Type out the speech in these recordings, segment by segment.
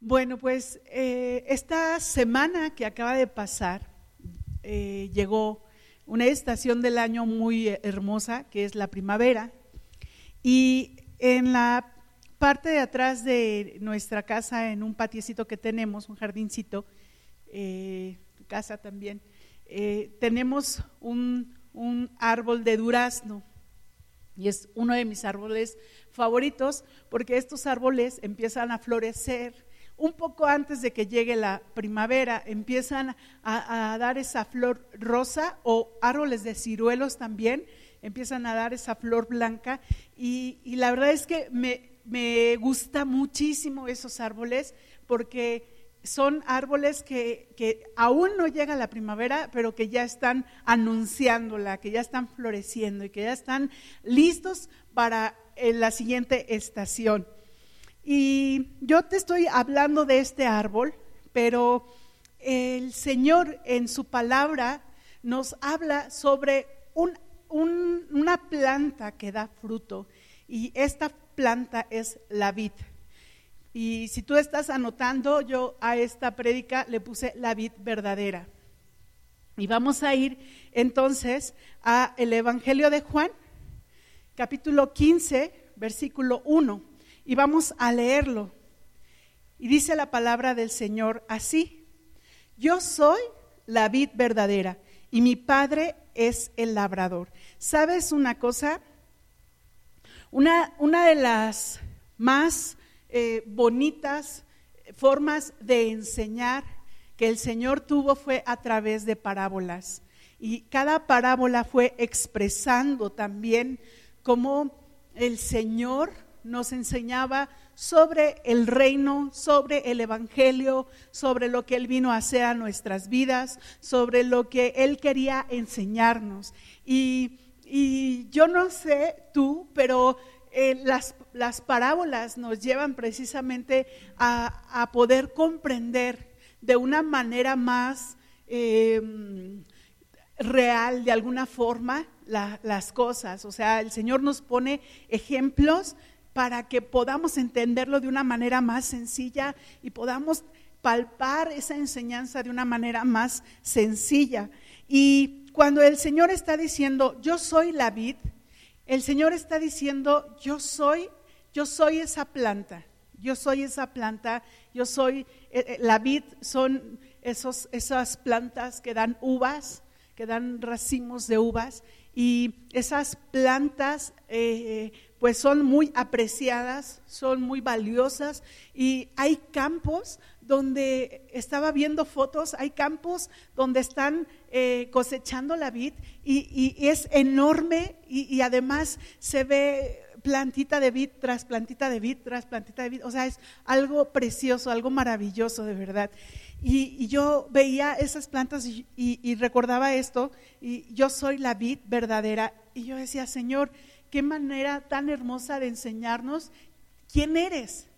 Bueno, pues eh, esta semana que acaba de pasar eh, llegó una estación del año muy hermosa, que es la primavera, y en la parte de atrás de nuestra casa, en un patiecito que tenemos, un jardincito, eh, casa también, eh, tenemos un, un árbol de durazno. Y es uno de mis árboles favoritos porque estos árboles empiezan a florecer un poco antes de que llegue la primavera, empiezan a, dar esa flor rosa o árboles de ciruelos también, empiezan a dar esa flor blanca y, la verdad es que me, gusta muchísimo esos árboles porque son árboles que, que, aún no llega la primavera, pero que ya están anunciándola, que ya están floreciendo y que ya están listos para eh, la siguiente estación. Y yo te estoy hablando de este árbol, pero el Señor en su palabra nos habla sobre una planta que da fruto y esta planta es la vid. Y si tú estás anotando, yo a esta prédica le puse la vid verdadera. Y vamos a ir entonces a el Evangelio de Juan, capítulo 15, versículo 1 y vamos a leerlo. Y dice la palabra del Señor así, yo soy la vid verdadera y mi padre es el labrador. ¿Sabes una cosa? Una, una de las más eh, bonitas formas de enseñar que el Señor tuvo fue a través de parábolas. Y cada parábola fue expresando también cómo el Señor nos enseñaba sobre el reino, sobre el Evangelio, sobre lo que Él vino a hacer a nuestras vidas, sobre lo que Él quería enseñarnos. Y, yo no sé tú, pero eh, las, las, parábolas nos llevan precisamente a, poder comprender de una manera más em, real, de alguna forma, las cosas. O sea, el Señor nos pone ejemplos para que podamos entenderlo de una manera más sencilla y podamos palpar esa enseñanza de una manera más sencilla. Y cuando el Señor está diciendo, yo soy la vid, el Señor está diciendo, yo soy, yo soy esa planta, yo soy esa planta, yo soy, eh, eh, la vid son esos, esas plantas que dan uvas, que dan racimos de uvas, y esas plantas eh, pues son muy apreciadas, son muy valiosas y hay campos donde estaba viendo fotos, hay campos donde están eh, cosechando la vid y, es enorme y, además se ve plantita de vid tras plantita de vid tras plantita de vid, o sea, es algo precioso, algo maravilloso de verdad. Y, yo veía esas plantas y recordaba esto, y yo soy la vid verdadera, y yo decía, Señor, qué manera tan hermosa de enseñarnos quién eres.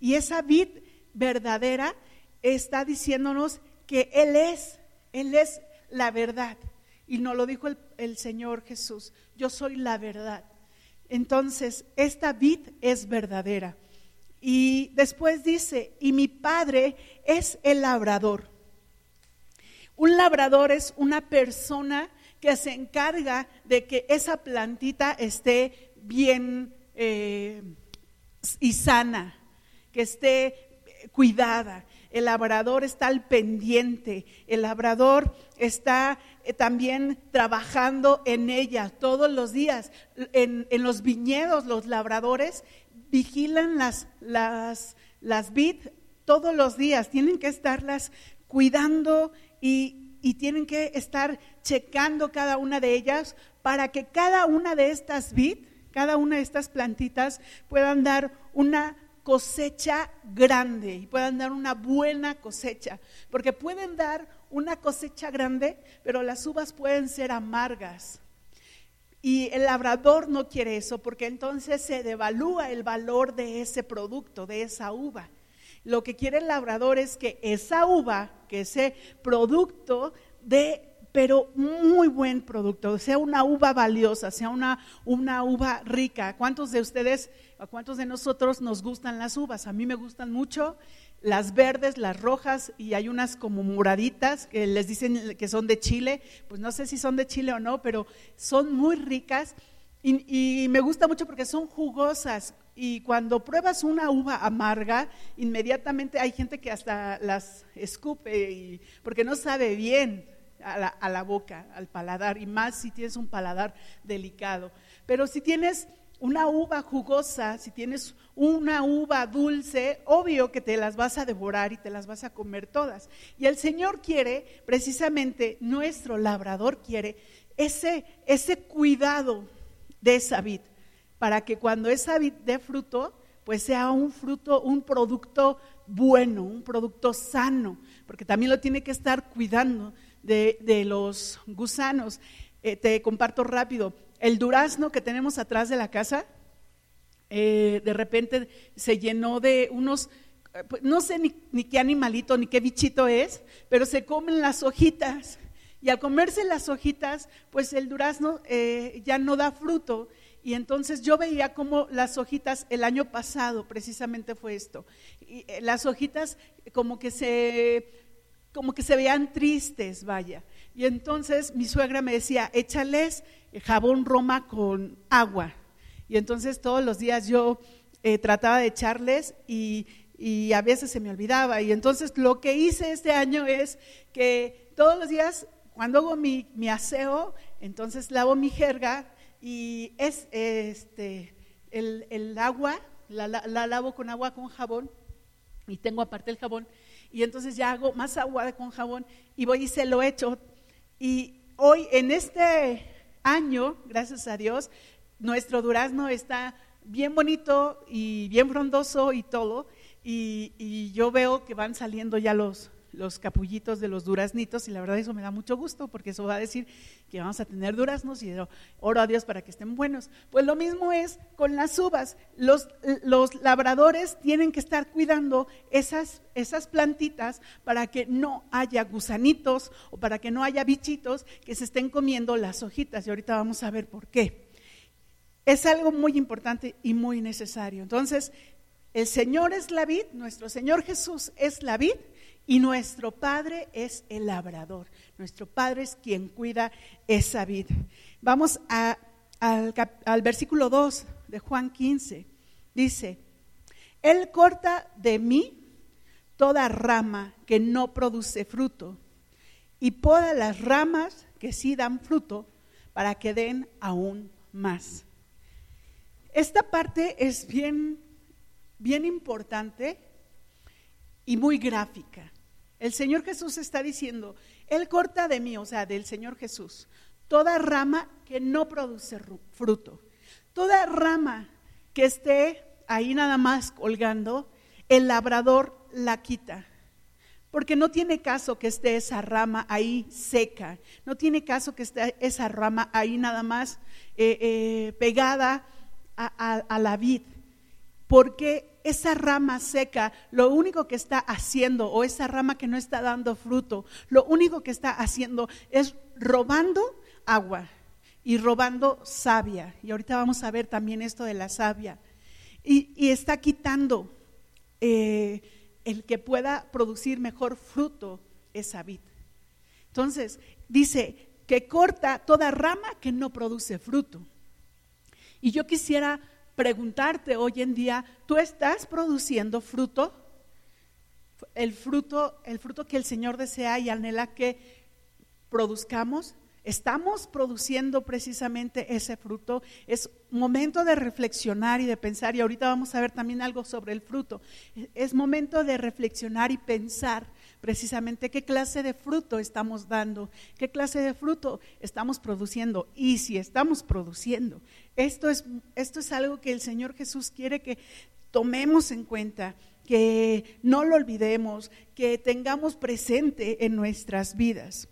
Y esa vid verdadera está diciéndonos que Él es, Él es la verdad. Y nos lo dijo el, Señor Jesús, yo soy la verdad. Entonces, esta vid es verdadera. Y después dice, y mi padre es el labrador. Un labrador es una persona que se encarga de que esa plantita esté bien eh, y sana, que esté cuidada. El labrador está al pendiente, el labrador está eh, también trabajando en ella todos los días. En, los viñedos los labradores vigilan las, las, las vid todos los días, tienen que estarlas cuidando y, y tienen que estar checando cada una de ellas para que cada una de estas vid, cada una de estas plantitas puedan dar una cosecha grande y puedan dar una buena cosecha, porque pueden dar una cosecha grande, pero las uvas pueden ser amargas. Y el labrador no quiere eso, porque entonces se devalúa el valor de ese producto, de esa uva. Lo que quiere el labrador es que esa uva, que ese producto, dé pero muy buen producto, sea una uva valiosa, sea una, una uva rica. ¿Cuántos de ustedes, a cuántos de nosotros nos gustan las uvas? A mí me gustan mucho las verdes, las rojas y hay unas como moraditas que les dicen que son de Chile, pues no sé si son de Chile o no, pero son muy ricas y me gusta mucho porque son jugosas, y cuando pruebas una uva amarga, inmediatamente hay gente que hasta las escupe porque no sabe bien a la, boca, al paladar, y más si tienes un paladar delicado. Pero si tienes una uva jugosa, si tienes una uva dulce, obvio que te las vas a devorar y te las vas a comer todas. Y el Señor quiere, precisamente nuestro labrador quiere ese, ese cuidado de esa vid, para que cuando esa vid dé fruto, pues sea un fruto, un producto bueno, un producto sano, porque también lo tiene que estar cuidando de, los gusanos. Eh, te comparto rápido. El durazno que tenemos atrás de la casa, eh, de repente se llenó de unos, eh, pues, no sé ni, qué animalito ni qué bichito es, pero se comen las hojitas. Y al comerse las hojitas, pues el durazno ya no da fruto. Y entonces yo veía como las hojitas, el año pasado precisamente fue esto, y, las hojitas como que se como que se veían tristes, vaya. Y entonces mi suegra me decía, échales jabón Roma con agua. Y entonces todos los días yo eh, trataba de echarles y, y, a veces se me olvidaba. Y entonces lo que hice este año es que todos los días, cuando hago mi, mi aseo, entonces lavo mi jerga y es este, el, el agua, la, la lavo con agua con jabón y tengo aparte el jabón y entonces ya hago más agua con jabón y voy y se lo echo. Y hoy, en este año, gracias a Dios, nuestro durazno está bien bonito y bien frondoso y todo. Y, y yo veo que van saliendo ya los, los capullitos de los duraznitos y la verdad eso me da mucho gusto porque eso va a decir que vamos a tener duraznos y oro a Dios para que estén buenos. Pues lo mismo es con las uvas. Los, los labradores tienen que estar cuidando esas, esas plantitas para que no haya gusanitos o para que no haya bichitos que se estén comiendo las hojitas y ahorita vamos a ver por qué. Es algo muy importante y muy necesario. Entonces, el Señor es la vid, nuestro Señor Jesús es la vid y nuestro Padre es el labrador. Nuestro Padre es quien cuida esa vida. Vamos al, al versículo 2 de Juan 15. Dice, Él corta de mí toda rama que no produce fruto y poda las ramas que sí dan fruto para que den aún más. Esta parte es bien, bien importante y muy gráfica. El Señor Jesús está diciendo, Él corta de mí, o sea, del Señor Jesús, toda rama que no produce fruto, toda rama que esté ahí nada más colgando, el labrador la quita. Porque no tiene caso que esté esa rama ahí seca, no tiene caso que esté esa rama ahí nada más eh, eh, pegada a la vid, porque esa rama seca, lo único que está haciendo, o esa rama que no está dando fruto, lo único que está haciendo es robando agua y robando savia. Y ahorita vamos a ver también esto de la savia. Y, está quitando eh, el que pueda producir mejor fruto esa vid. Entonces, dice que corta toda rama que no produce fruto. Y yo quisiera preguntarte hoy en día, ¿tú estás produciendo fruto? El fruto, el fruto que el Señor desea y anhela que produzcamos. ¿Estamos produciendo precisamente ese fruto? Es momento de reflexionar y de pensar, y ahorita vamos a ver también algo sobre el fruto. Es momento de reflexionar y pensar precisamente qué clase de fruto estamos dando, qué clase de fruto estamos produciendo y si estamos produciendo. Esto es, esto es algo que el Señor Jesús quiere que tomemos en cuenta, que no lo olvidemos, que tengamos presente en nuestras vidas.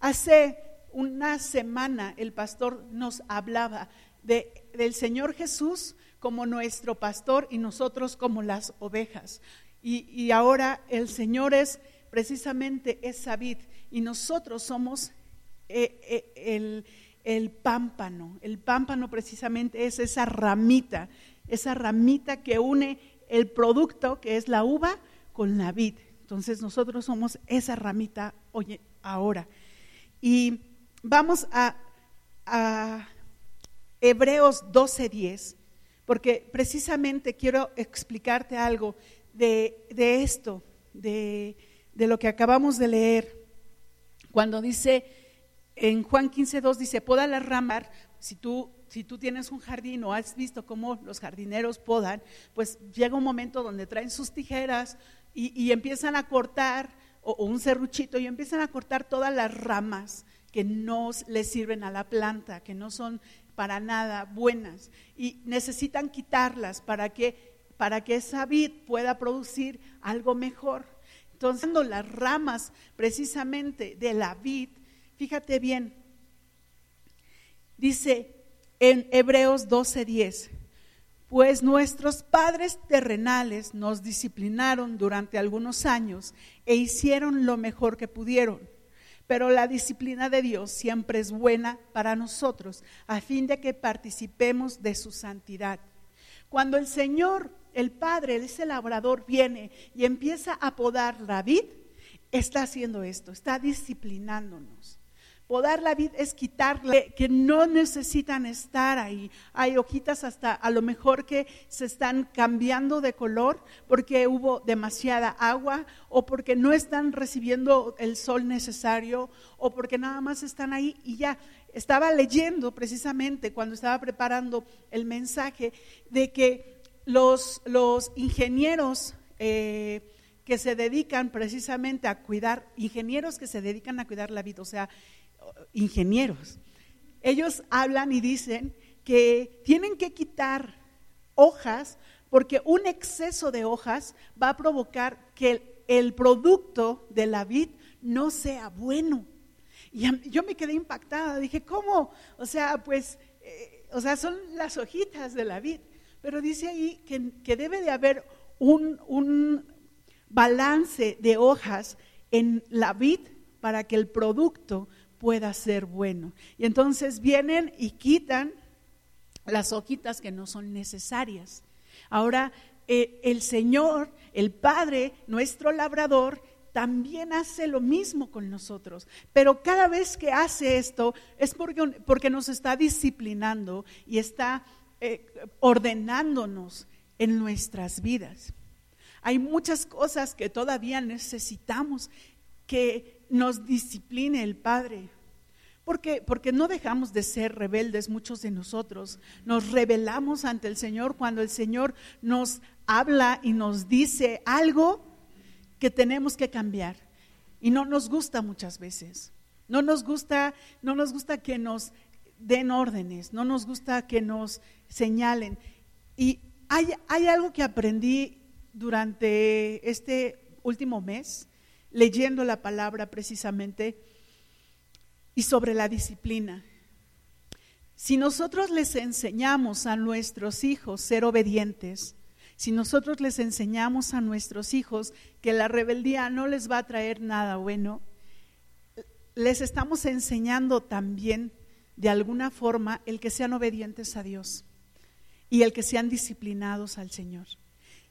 Hace una semana el pastor nos hablaba de, del Señor Jesús como nuestro pastor y nosotros como las ovejas. Y ahora el Señor es precisamente esa vid y nosotros somos eh, eh, el, el pámpano. El pámpano precisamente es esa ramita, esa ramita que une el producto, que es la uva, con la vid. Entonces nosotros somos esa ramita hoy, ahora. Y vamos a, a Hebreos 12:10, porque precisamente quiero explicarte algo de, esto, de, de, lo que acabamos de leer, cuando dice en Juan 15:2 dice, poda la rama, si tú si tú tienes un jardín o has visto cómo los jardineros podan, pues llega un momento donde traen sus tijeras y, empiezan a cortar, o, un serruchito, y empiezan a cortar todas las ramas que no le sirven a la planta, que no son para nada buenas, y necesitan quitarlas para que, para que esa vid pueda producir algo mejor. Entonces, las ramas precisamente de la vid, fíjate bien, dice en Hebreos 12:10, pues nuestros padres terrenales nos disciplinaron durante algunos años e hicieron lo mejor que pudieron. Pero la disciplina de Dios siempre es buena para nosotros, a fin de que participemos de su santidad. Cuando el Señor, el Padre, ese labrador, viene y empieza a podar la vid, está haciendo esto, está disciplinándonos. Podar la vid es quitarle que no necesitan estar ahí. Hay hojitas hasta a lo mejor que se están cambiando de color porque hubo demasiada agua o porque no están recibiendo el sol necesario o porque nada más están ahí y ya. Estaba leyendo precisamente cuando estaba preparando el mensaje de que los, los ingenieros eh, que se dedican precisamente a cuidar, ingenieros que se dedican a cuidar la vida, o sea, ingenieros. Ellos hablan y dicen que tienen que quitar hojas porque un exceso de hojas va a provocar que el, producto de la vid no sea bueno. Y yo me quedé impactada, dije, ¿cómo? O sea, pues, eh, o sea, son las hojitas de la vid, pero dice ahí que, que debe de haber un, un balance de hojas en la vid para que el producto pueda ser bueno. Y entonces vienen y quitan las hojitas que no son necesarias. Ahora, eh, el Señor, el Padre, nuestro labrador, también hace lo mismo con nosotros. Pero cada vez que hace esto es porque, porque nos está disciplinando y está eh, ordenándonos en nuestras vidas. Hay muchas cosas que todavía necesitamos que nos discipline el Padre. Porque, porque no dejamos de ser rebeldes muchos de nosotros. Nos rebelamos ante el Señor cuando el Señor nos habla y nos dice algo que tenemos que cambiar. Y no nos gusta muchas veces. No nos gusta, no nos gusta que nos den órdenes, no nos gusta que nos señalen. Y hay, hay algo que aprendí durante este último mes leyendo la palabra precisamente y sobre la disciplina. Si nosotros les enseñamos a nuestros hijos ser obedientes, si nosotros les enseñamos a nuestros hijos que la rebeldía no les va a traer nada bueno, les estamos enseñando también de alguna forma el que sean obedientes a Dios y el que sean disciplinados al Señor.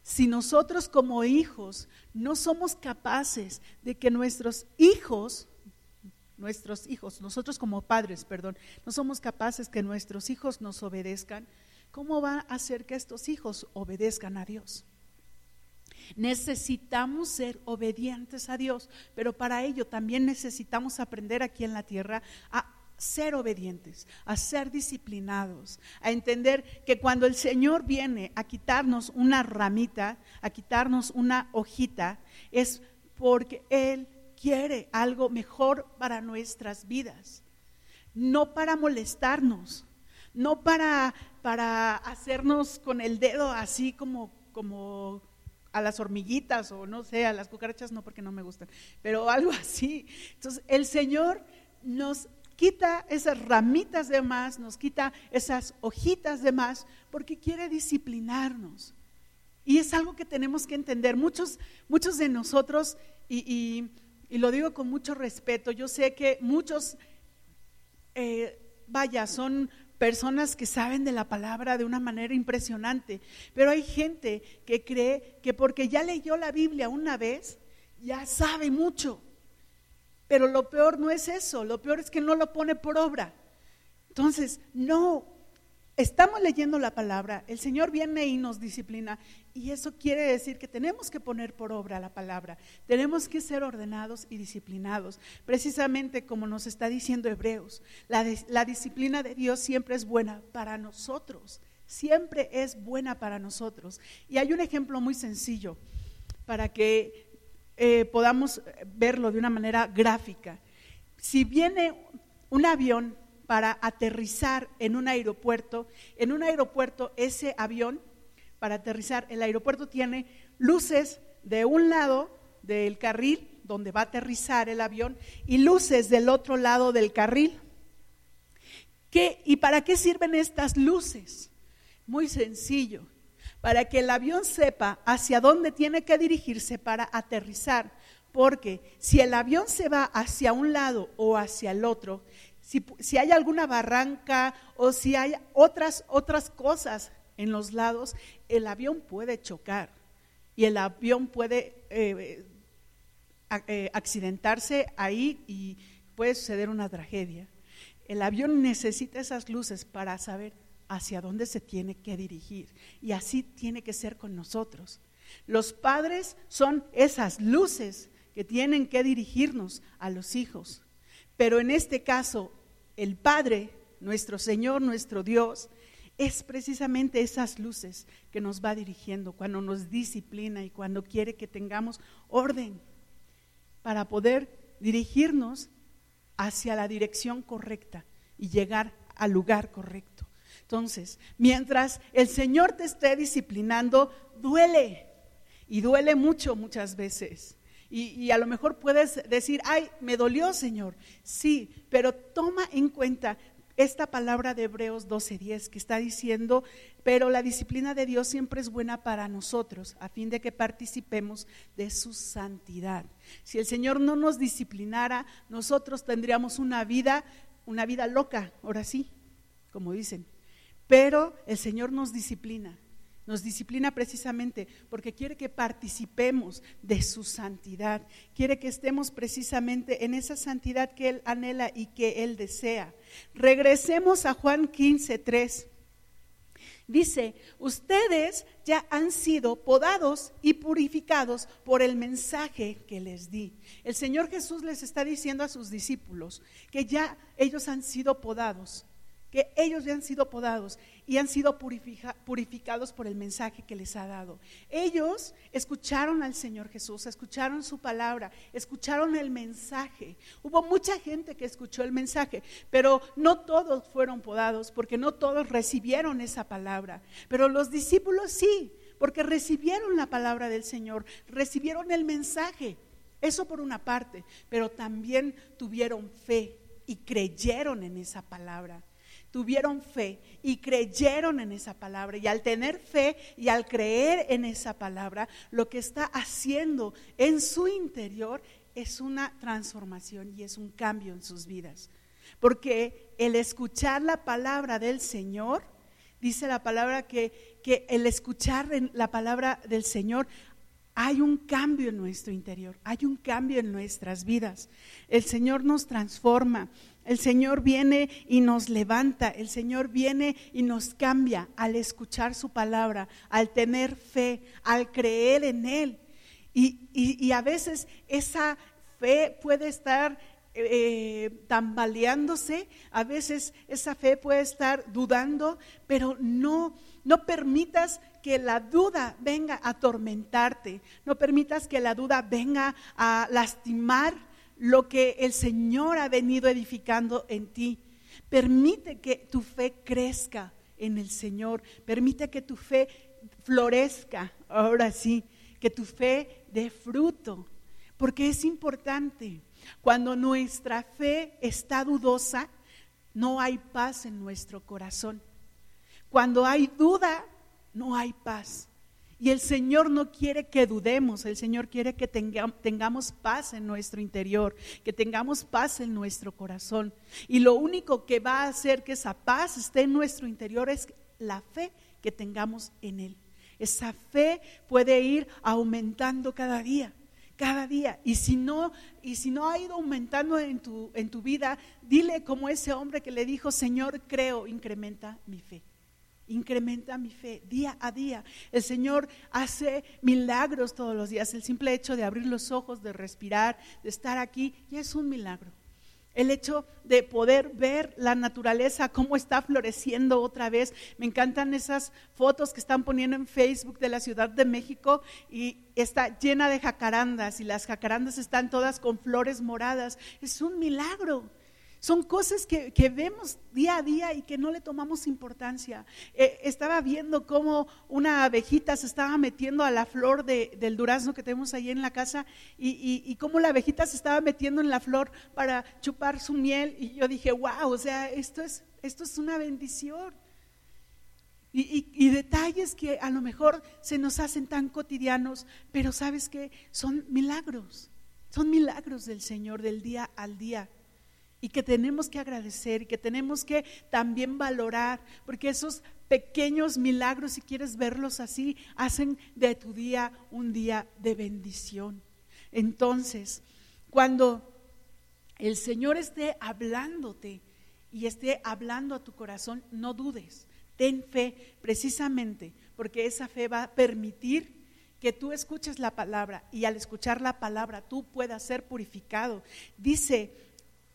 Si nosotros como hijos no somos capaces de que nuestros hijos, nuestros hijos, nosotros como padres, perdón, no somos capaces que nuestros hijos nos obedezcan, ¿cómo va a hacer que estos hijos obedezcan a Dios? Necesitamos ser obedientes a Dios, pero para ello también necesitamos aprender aquí en la tierra a ser obedientes, a ser disciplinados, a entender que cuando el Señor viene a quitarnos una ramita, a quitarnos una hojita, es porque Él quiere algo mejor para nuestras vidas, no para molestarnos, no para, para hacernos con el dedo así como, como a las hormiguitas o no sé, a las cucarachas no porque no me gustan, pero algo así. Entonces el Señor nos quita esas ramitas de más, nos quita esas hojitas de más, porque quiere disciplinarnos. Y es algo que tenemos que entender. Muchos, muchos de nosotros, y, lo digo con mucho respeto, yo sé que muchos eh, vaya, son personas que saben de la palabra de una manera impresionante, pero hay gente que cree que porque ya leyó la Biblia una vez, ya sabe mucho. Pero lo peor no es eso, lo peor es que no lo pone por obra. Entonces, no, estamos leyendo la palabra, el Señor viene y nos disciplina y eso quiere decir que tenemos que poner por obra la palabra, tenemos que ser ordenados y disciplinados, precisamente como nos está diciendo Hebreos. La, disciplina de Dios siempre es buena para nosotros, siempre es buena para nosotros. Y hay un ejemplo muy sencillo para que eh, podamos verlo de una manera gráfica. Si viene un avión para aterrizar en un aeropuerto. En un aeropuerto, ese avión, para aterrizar, el aeropuerto tiene luces de un lado del carril donde va a aterrizar el avión y luces del otro lado del carril. ¿Qué, ¿Y para qué sirven estas luces? Muy sencillo, para que el avión sepa hacia dónde tiene que dirigirse para aterrizar. Porque si el avión se va hacia un lado o hacia el otro, si, hay alguna barranca o si hay otras, otras cosas en los lados, el avión puede chocar y el avión puede eh, eh, accidentarse ahí y puede suceder una tragedia. El avión necesita esas luces para saber hacia dónde se tiene que dirigir y así tiene que ser con nosotros. Los padres son esas luces que tienen que dirigirnos a los hijos. Pero en este caso, el Padre, nuestro Señor, nuestro Dios, es precisamente esas luces que nos va dirigiendo cuando nos disciplina y cuando quiere que tengamos orden para poder dirigirnos hacia la dirección correcta y llegar al lugar correcto. Entonces, mientras el Señor te esté disciplinando, duele y duele mucho muchas veces. Y, a lo mejor puedes decir, ay, me dolió, Señor. Sí, pero toma en cuenta esta palabra de Hebreos 12:10 que está diciendo, pero la disciplina de Dios siempre es buena para nosotros, a fin de que participemos de su santidad. Si el Señor no nos disciplinara, nosotros tendríamos una vida, una vida loca, ahora sí, como dicen. Pero el Señor nos disciplina nos disciplina precisamente porque quiere que participemos de su santidad. Quiere que estemos precisamente en esa santidad que Él anhela y que Él desea. Regresemos a Juan 15, 3. Dice, ustedes ya han sido podados y purificados por el mensaje que les di. El Señor Jesús les está diciendo a sus discípulos que ya ellos han sido podados que ellos ya han sido podados y han sido purificados por el mensaje que les ha dado. Ellos escucharon al Señor Jesús, escucharon su palabra, escucharon el mensaje. Hubo mucha gente que escuchó el mensaje, pero no todos fueron podados porque no todos recibieron esa palabra. Pero los discípulos sí, porque recibieron la palabra del Señor, recibieron el mensaje. Eso por una parte, pero también tuvieron fe y creyeron en esa palabra tuvieron fe y creyeron en esa palabra. Y al tener fe y al creer en esa palabra, lo que está haciendo en su interior es una transformación y es un cambio en sus vidas. Porque el escuchar la palabra del Señor, dice la palabra que, que el escuchar la palabra del Señor hay un cambio en nuestro interior, hay un cambio en nuestras vidas. El Señor nos transforma, el Señor viene y nos levanta, el Señor viene y nos cambia al escuchar su palabra, al tener fe, al creer en Él. Y, a veces esa fe puede estar eh, tambaleándose, a veces esa fe puede estar dudando, pero no, no permitas que la duda venga a atormentarte, no permitas que la duda venga a lastimar lo que el Señor ha venido edificando en ti. Permite que tu fe crezca en el Señor. Permite que tu fe florezca, ahora sí, que tu fe dé fruto. Porque es importante. Cuando nuestra fe está dudosa, no hay paz en nuestro corazón. Cuando hay duda, no hay paz. Y el Señor no quiere que dudemos, el Señor quiere que tengamos paz en nuestro interior, que tengamos paz en nuestro corazón. Y lo único que va a hacer que esa paz esté en nuestro interior es la fe que tengamos en Él. Esa fe puede ir aumentando cada día, cada día. Y si no, y si no ha ido aumentando en tu, en tu vida, dile como ese hombre que le dijo, Señor, creo, incrementa mi fe incrementa mi fe día a día. El Señor hace milagros todos los días. El simple hecho de abrir los ojos, de respirar, de estar aquí, ya es un milagro. El hecho de poder ver la naturaleza, cómo está floreciendo otra vez. Me encantan esas fotos que están poniendo en Facebook de la Ciudad de México y está llena de jacarandas y las jacarandas están todas con flores moradas. Es un milagro. Son cosas que, vemos día a día y que no le tomamos importancia. Eh, estaba viendo cómo una abejita se estaba metiendo a la flor del durazno que tenemos ahí en la casa y, y, cómo la abejita se estaba metiendo en la flor para chupar su miel. Y yo dije, wow, o sea, esto es, esto es una bendición. Y, y, detalles que a lo mejor se nos hacen tan cotidianos, pero sabes que son milagros, son milagros del Señor del día al día y que tenemos que agradecer y que tenemos que también valorar, porque esos pequeños milagros, si quieres verlos así, hacen de tu día un día de bendición. Entonces, cuando el Señor esté hablándote y esté hablando a tu corazón, no dudes, ten fe precisamente, porque esa fe va a permitir que tú escuches la palabra y al escuchar la palabra tú puedas ser purificado. Dice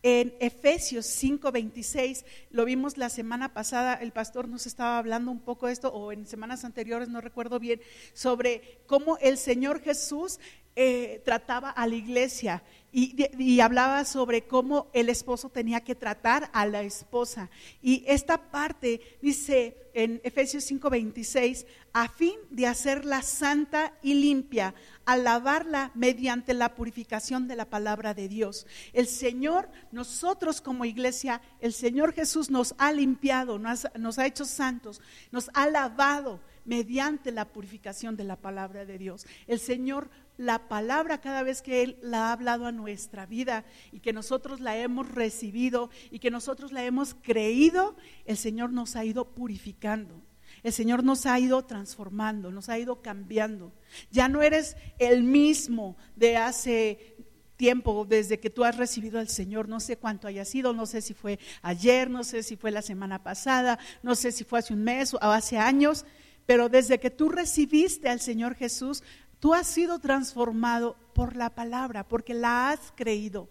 en Efesios 5:26, lo vimos la semana pasada, el pastor nos estaba hablando un poco de esto, o en semanas anteriores, no recuerdo bien, sobre cómo el Señor Jesús eh, trataba a la iglesia y, hablaba sobre cómo el esposo tenía que tratar a la esposa. Y esta parte dice en Efesios 5:26, a fin de hacerla santa y limpia, alabarla mediante la purificación de la palabra de Dios. El Señor, nosotros como iglesia, el Señor Jesús nos ha limpiado, nos, nos ha hecho santos, nos ha lavado mediante la purificación de la palabra de Dios. El Señor la palabra cada vez que Él la ha hablado a nuestra vida y que nosotros la hemos recibido y que nosotros la hemos creído, el Señor nos ha ido purificando. El Señor nos ha ido transformando, nos ha ido cambiando. Ya no eres el mismo de hace tiempo desde que tú has recibido al Señor, no sé cuánto haya sido, no sé si fue ayer, no sé si fue la semana pasada, no sé si fue hace un mes o hace años, pero desde que tú recibiste al Señor Jesús, Tú has sido transformado por la palabra, porque la has creído,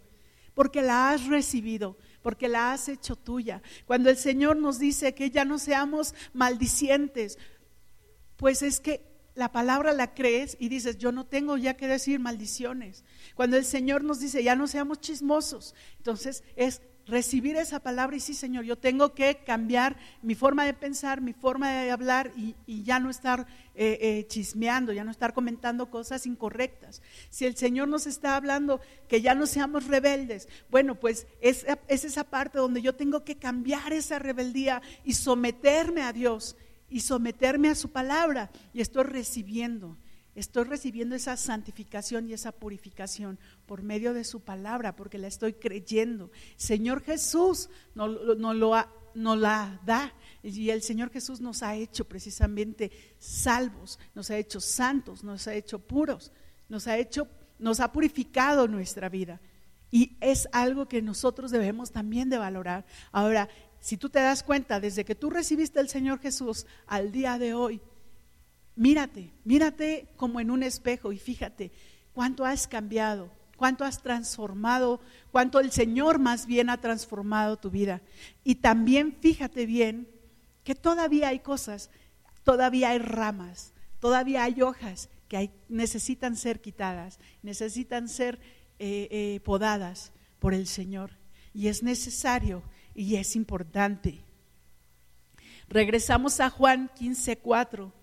porque la has recibido, porque la has hecho tuya. Cuando el Señor nos dice que ya no seamos maldicientes, pues es que la palabra la crees y dices, yo no tengo ya que decir maldiciones. Cuando el Señor nos dice, ya no seamos chismosos, entonces es recibir esa palabra y sí, Señor, yo tengo que cambiar mi forma de pensar, mi forma de hablar y, ya no estar eh, eh, chismeando, ya no estar comentando cosas incorrectas. Si el Señor nos está hablando que ya no seamos rebeldes, bueno, pues es, es esa parte donde yo tengo que cambiar esa rebeldía y someterme a Dios y someterme a su palabra y estoy recibiendo Estoy recibiendo esa santificación y esa purificación por medio de su palabra, porque la estoy creyendo. Señor Jesús no, lo no la da. Y el Señor Jesús nos ha hecho precisamente salvos, nos ha hecho santos, nos ha hecho puros, nos ha hecho, nos ha purificado nuestra vida. Y es algo que nosotros debemos también de valorar. Ahora, si tú te das cuenta, desde que tú recibiste al Señor Jesús al día de hoy, Mírate, mírate como en un espejo y fíjate cuánto has cambiado, cuánto has transformado, cuánto el Señor más bien ha transformado tu vida. Y también fíjate bien que todavía hay cosas, todavía hay ramas, todavía hay hojas que necesitan ser quitadas, necesitan ser eh, eh, podadas por el Señor. Y es necesario y es importante. Regresamos a Juan 15, 4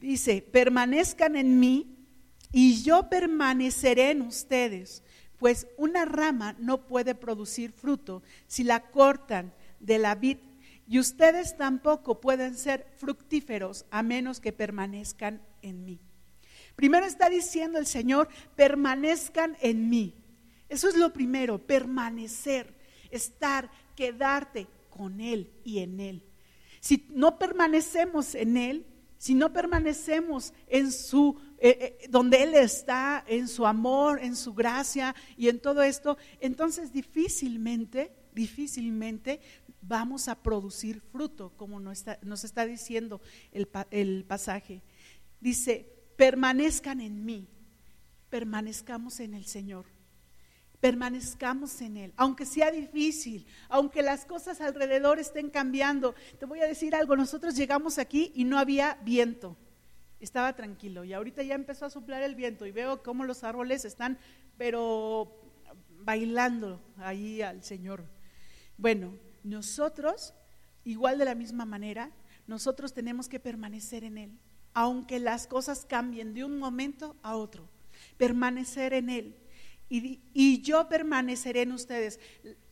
Dice, permanezcan en mí y yo permaneceré en ustedes, pues una rama no puede producir fruto si la cortan de la vid y ustedes tampoco pueden ser fructíferos a menos que permanezcan en mí. Primero está diciendo el Señor, permanezcan en mí. Eso es lo primero, permanecer, estar, quedarte con Él y en Él. Si no permanecemos en Él, si no permanecemos en su, eh, eh, donde Él está, en su amor, en su gracia y en todo esto, entonces difícilmente, difícilmente vamos a producir fruto, como nos está, nos está diciendo el, el pasaje. Dice, permanezcan en mí, permanezcamos en el Señor permanezcamos en Él, aunque sea difícil, aunque las cosas alrededor estén cambiando. Te voy a decir algo, nosotros llegamos aquí y no había viento, estaba tranquilo y ahorita ya empezó a soplar el viento y veo cómo los árboles están, pero bailando ahí al Señor. Bueno, nosotros, igual de la misma manera, nosotros tenemos que permanecer en Él, aunque las cosas cambien de un momento a otro, permanecer en Él. Y, yo permaneceré en ustedes.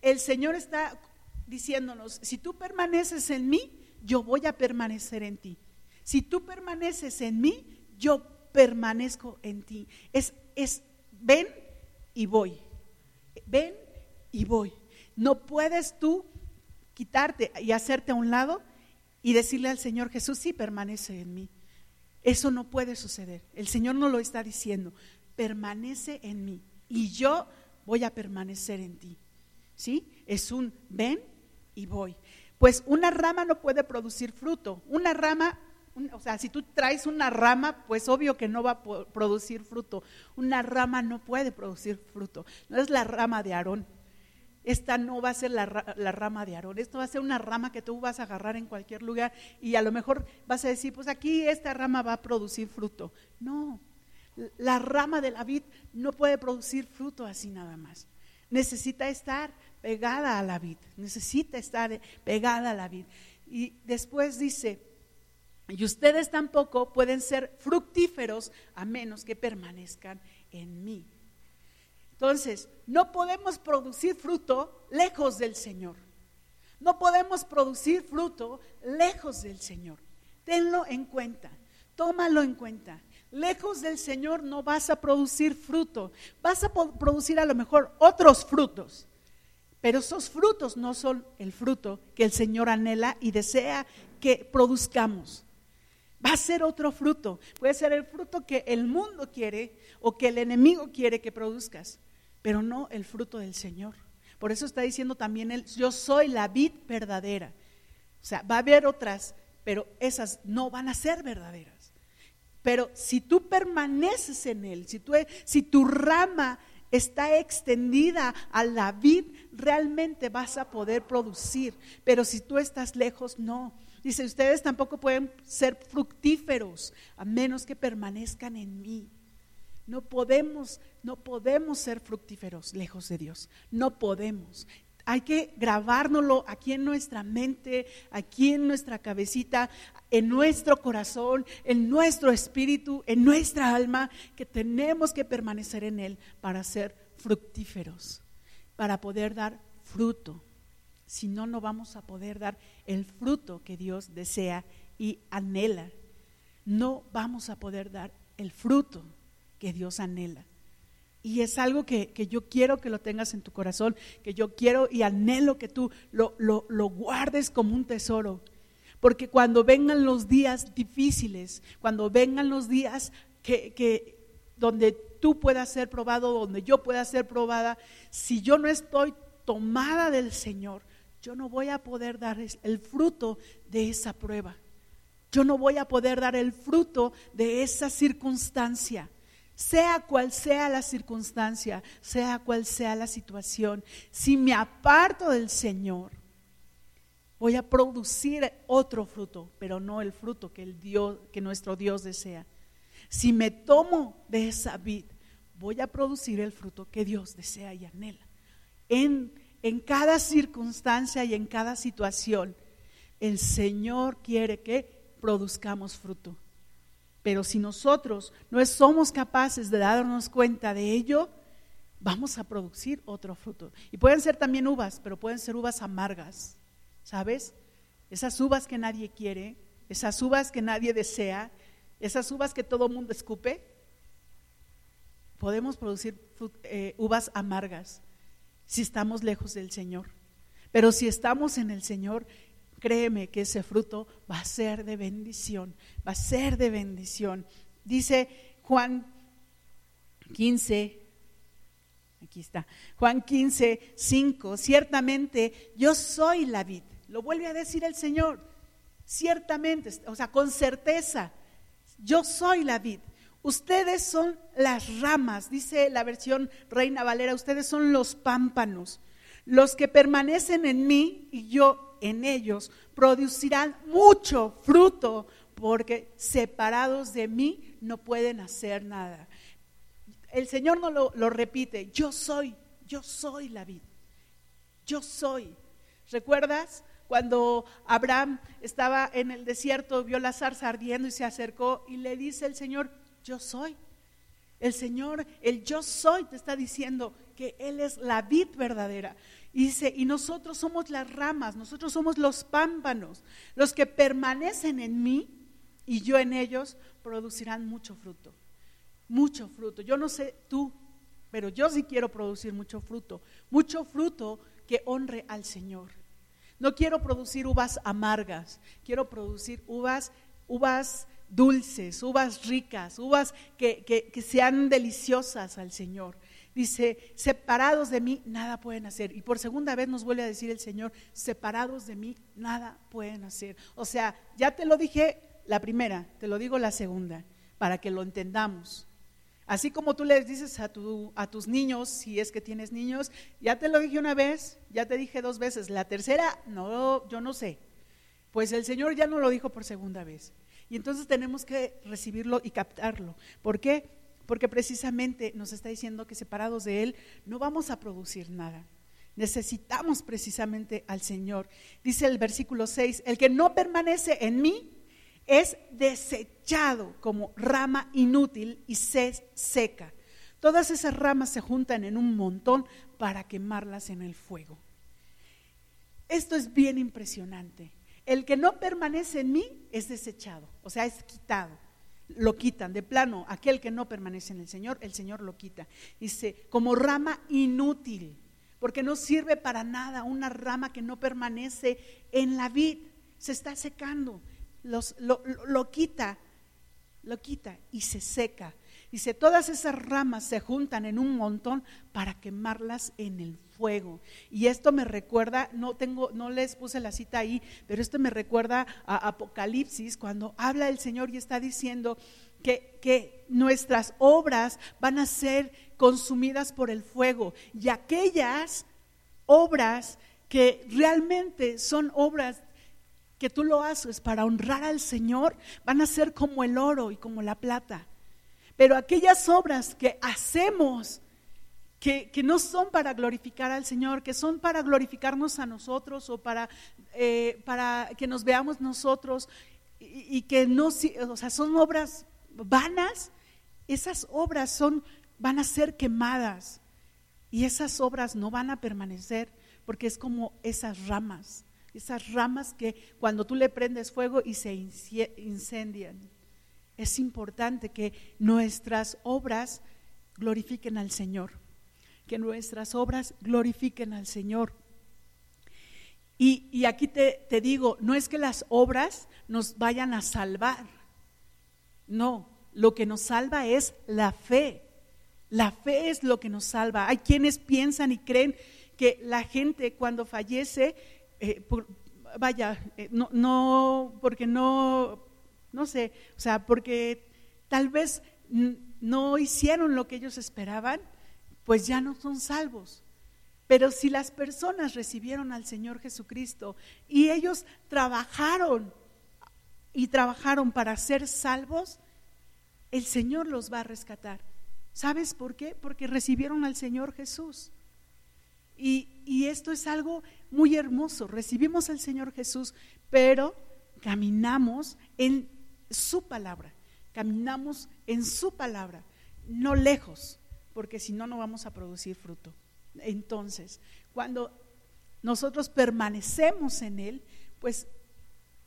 El Señor está diciéndonos, si tú permaneces en mí, yo voy a permanecer en ti. Si tú permaneces en mí, yo permanezco en ti. Es, es ven y voy. Ven y voy. No puedes tú quitarte y hacerte a un lado y decirle al Señor Jesús, sí, permanece en mí. Eso no puede suceder. El Señor no lo está diciendo. Permanece en mí y yo voy a permanecer en ti. ¿Sí? Es un ven y voy. Pues una rama no puede producir fruto. Una rama, o sea, si tú traes una rama, pues obvio que no va a producir fruto. Una rama no puede producir fruto. No es la rama de Aarón. Esta no va a ser la, rama de Aarón, esto va a ser una rama que tú vas a agarrar en cualquier lugar y a lo mejor vas a decir, pues aquí esta rama va a producir fruto. No, la rama de la vid no puede producir fruto así nada más. Necesita estar pegada a la vid, necesita estar pegada a la vid. Y después dice, y ustedes tampoco pueden ser fructíferos a menos que permanezcan en mí. Entonces, no podemos producir fruto lejos del Señor. No podemos producir fruto lejos del Señor. Tenlo en cuenta, tómalo en cuenta. Lejos del Señor no vas a producir fruto. Vas a producir a lo mejor otros frutos. Pero esos frutos no son el fruto que el Señor anhela y desea que produzcamos. Va a ser otro fruto. Puede ser el fruto que el mundo quiere o que el enemigo quiere que produzcas, pero no el fruto del Señor. Por eso está diciendo también él, yo soy la vid verdadera. O sea, va a haber otras, pero esas no van a ser verdaderas. Pero si tú permaneces en él, si, tu rama está extendida a la vid, realmente vas a poder producir. Pero si tú estás lejos, no. Dice, ustedes tampoco pueden ser fructíferos a menos que permanezcan en mí. No podemos, no podemos ser fructíferos lejos de Dios. No podemos. Hay que grabárnoslo aquí en nuestra mente, aquí en nuestra cabecita, en nuestro corazón, en nuestro espíritu, en nuestra alma, que tenemos que permanecer en Él para ser fructíferos, para poder dar fruto. Si no, no vamos a poder dar el fruto que Dios desea y anhela. No vamos a poder dar el fruto que Dios anhela. Y es algo que, yo quiero que lo tengas en tu corazón, que yo quiero y anhelo que tú lo, lo, guardes como un tesoro. Porque cuando vengan los días difíciles, cuando vengan los días que, que donde tú puedas ser probado, donde yo pueda ser probada, si yo no estoy tomada del Señor, yo no voy a poder dar el fruto de esa prueba. Yo no voy a poder dar el fruto de esa circunstancia sea cual sea la circunstancia, sea cual sea la situación, si me aparto del Señor, voy a producir otro fruto, pero no el fruto que, el Dios, que nuestro Dios desea. Si me tomo de esa vid, voy a producir el fruto que Dios desea y anhela. En, en cada circunstancia y en cada situación, el Señor quiere que produzcamos fruto. Pero si nosotros no somos capaces de darnos cuenta de ello, vamos a producir otro fruto. Y pueden ser también uvas, pero pueden ser uvas amargas, ¿sabes? esas uvas que nadie quiere, esas uvas que nadie desea, esas uvas que todo mundo escupe, podemos producir eh, uvas amargas si estamos lejos del Señor. Pero si estamos en el Señor, créeme que ese fruto va a ser de bendición, va a ser de bendición. Dice Juan 15, aquí está, Juan 15, 5, ciertamente yo soy la vid, lo vuelve a decir el Señor, ciertamente, o sea, con certeza, yo soy la vid. Ustedes son las ramas, dice la versión Reina Valera, ustedes son los pámpanos. Los que permanecen en mí y yo en ellos producirán mucho fruto, porque separados de mí no pueden hacer nada. El Señor no lo, lo repite, yo soy, yo soy la vid, yo soy. ¿Recuerdas? cuando Abraham estaba en el desierto, vio la zarza ardiendo y se acercó y le dice el Señor, yo soy. El Señor, el yo soy, te está diciendo que Él es la vid verdadera. Y dice, y nosotros somos las ramas, nosotros somos los pámpanos, los que permanecen en mí y yo en ellos producirán mucho fruto, mucho fruto. Yo no sé tú, pero yo sí quiero producir mucho fruto, mucho fruto que honre al Señor. No quiero producir uvas amargas, quiero producir uvas, uvas dulces, uvas ricas, uvas que, sean deliciosas al Señor. Dice, separados de mí, nada pueden hacer. Y por segunda vez nos vuelve a decir el Señor, separados de mí, nada pueden hacer. O sea, ya te lo dije la primera, te lo digo la segunda, para que lo entendamos. Así como tú les dices a, tu, a tus niños, si es que tienes niños, ya te lo dije una vez, ya te dije dos veces, la tercera, no, yo no sé. Pues el Señor ya no lo dijo por segunda vez. Y entonces tenemos que recibirlo y captarlo. ¿Por qué? Porque precisamente nos está diciendo que separados de Él no vamos a producir nada. Necesitamos precisamente al Señor. Dice el versículo 6, el que no permanece en mí es desechado como rama inútil y se seca. Todas esas ramas se juntan en un montón para quemarlas en el fuego. Esto es bien impresionante. El que no permanece en mí es desechado, o sea, es quitado. Lo quitan de plano. Aquel que no permanece en el Señor, el Señor lo quita. Dice, como rama inútil, porque no sirve para nada una rama que no permanece en la vid. Se está secando, los, lo, lo quita, lo quita y se seca. Dice, todas esas ramas se juntan en un montón para quemarlas en el fuego. Y esto me recuerda, no tengo, no les puse la cita ahí, pero esto me recuerda a Apocalipsis, cuando habla el Señor y está diciendo que, que nuestras obras van a ser consumidas por el fuego. Y aquellas obras que realmente son obras que tú lo haces para honrar al Señor, van a ser como el oro y como la plata. Pero aquellas obras que hacemos, que, no son para glorificar al Señor, que son para glorificarnos a nosotros o para, eh, para que nos veamos nosotros y, que no, o sea, son obras vanas, esas obras son, van a ser quemadas y esas obras no van a permanecer porque es como esas ramas, esas ramas que cuando tú le prendes fuego y se incendian. Es importante que nuestras obras glorifiquen al Señor, que nuestras obras glorifiquen al Señor. Y, aquí te, te digo, no es que las obras nos vayan a salvar, no, lo que nos salva es la fe. La fe es lo que nos salva. Hay quienes piensan y creen que la gente cuando fallece, eh, vaya, eh, no, no, porque no no sé, o sea, porque tal vez no hicieron lo que ellos esperaban, pues ya no son salvos. Pero si las personas recibieron al Señor Jesucristo y ellos trabajaron y trabajaron para ser salvos, el Señor los va a rescatar. ¿Sabes por qué? Porque recibieron al Señor Jesús. Y, y esto es algo muy hermoso. Recibimos al Señor Jesús, pero caminamos en su palabra, caminamos en su palabra, no lejos, porque si no, no vamos a producir fruto. Entonces, cuando nosotros permanecemos en Él, pues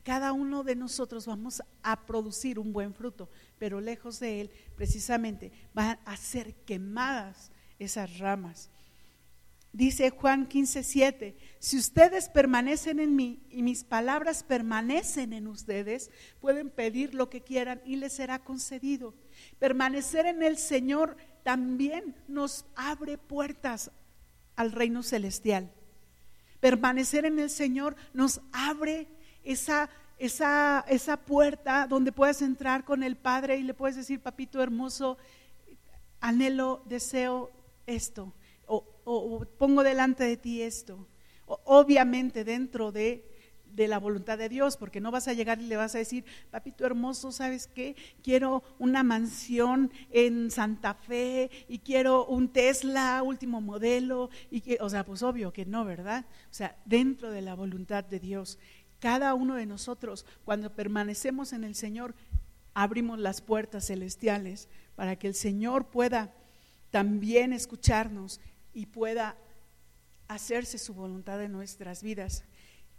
cada uno de nosotros vamos a producir un buen fruto, pero lejos de él, precisamente, van a ser quemadas esas ramas. Dice Juan 15, 7, si ustedes permanecen en mí y mis palabras permanecen en ustedes, pueden pedir lo que quieran y les será concedido. Permanecer en el Señor también nos abre puertas al reino celestial. Permanecer en el Señor nos abre esa, esa, esa puerta donde puedes entrar con el Padre y le puedes decir, papito hermoso, anhelo, deseo esto o, pongo delante de ti esto. obviamente dentro de, de, la voluntad de Dios, porque no vas a llegar y le vas a decir, papito hermoso, ¿sabes qué? Quiero una mansión en Santa Fe y quiero un Tesla último modelo. Y que, o sea, pues obvio que no, ¿verdad? O sea, dentro de la voluntad de Dios. Cada uno de nosotros, cuando permanecemos en el Señor, abrimos las puertas celestiales para que el Señor pueda también escucharnos y pueda hacerse su voluntad en nuestras vidas.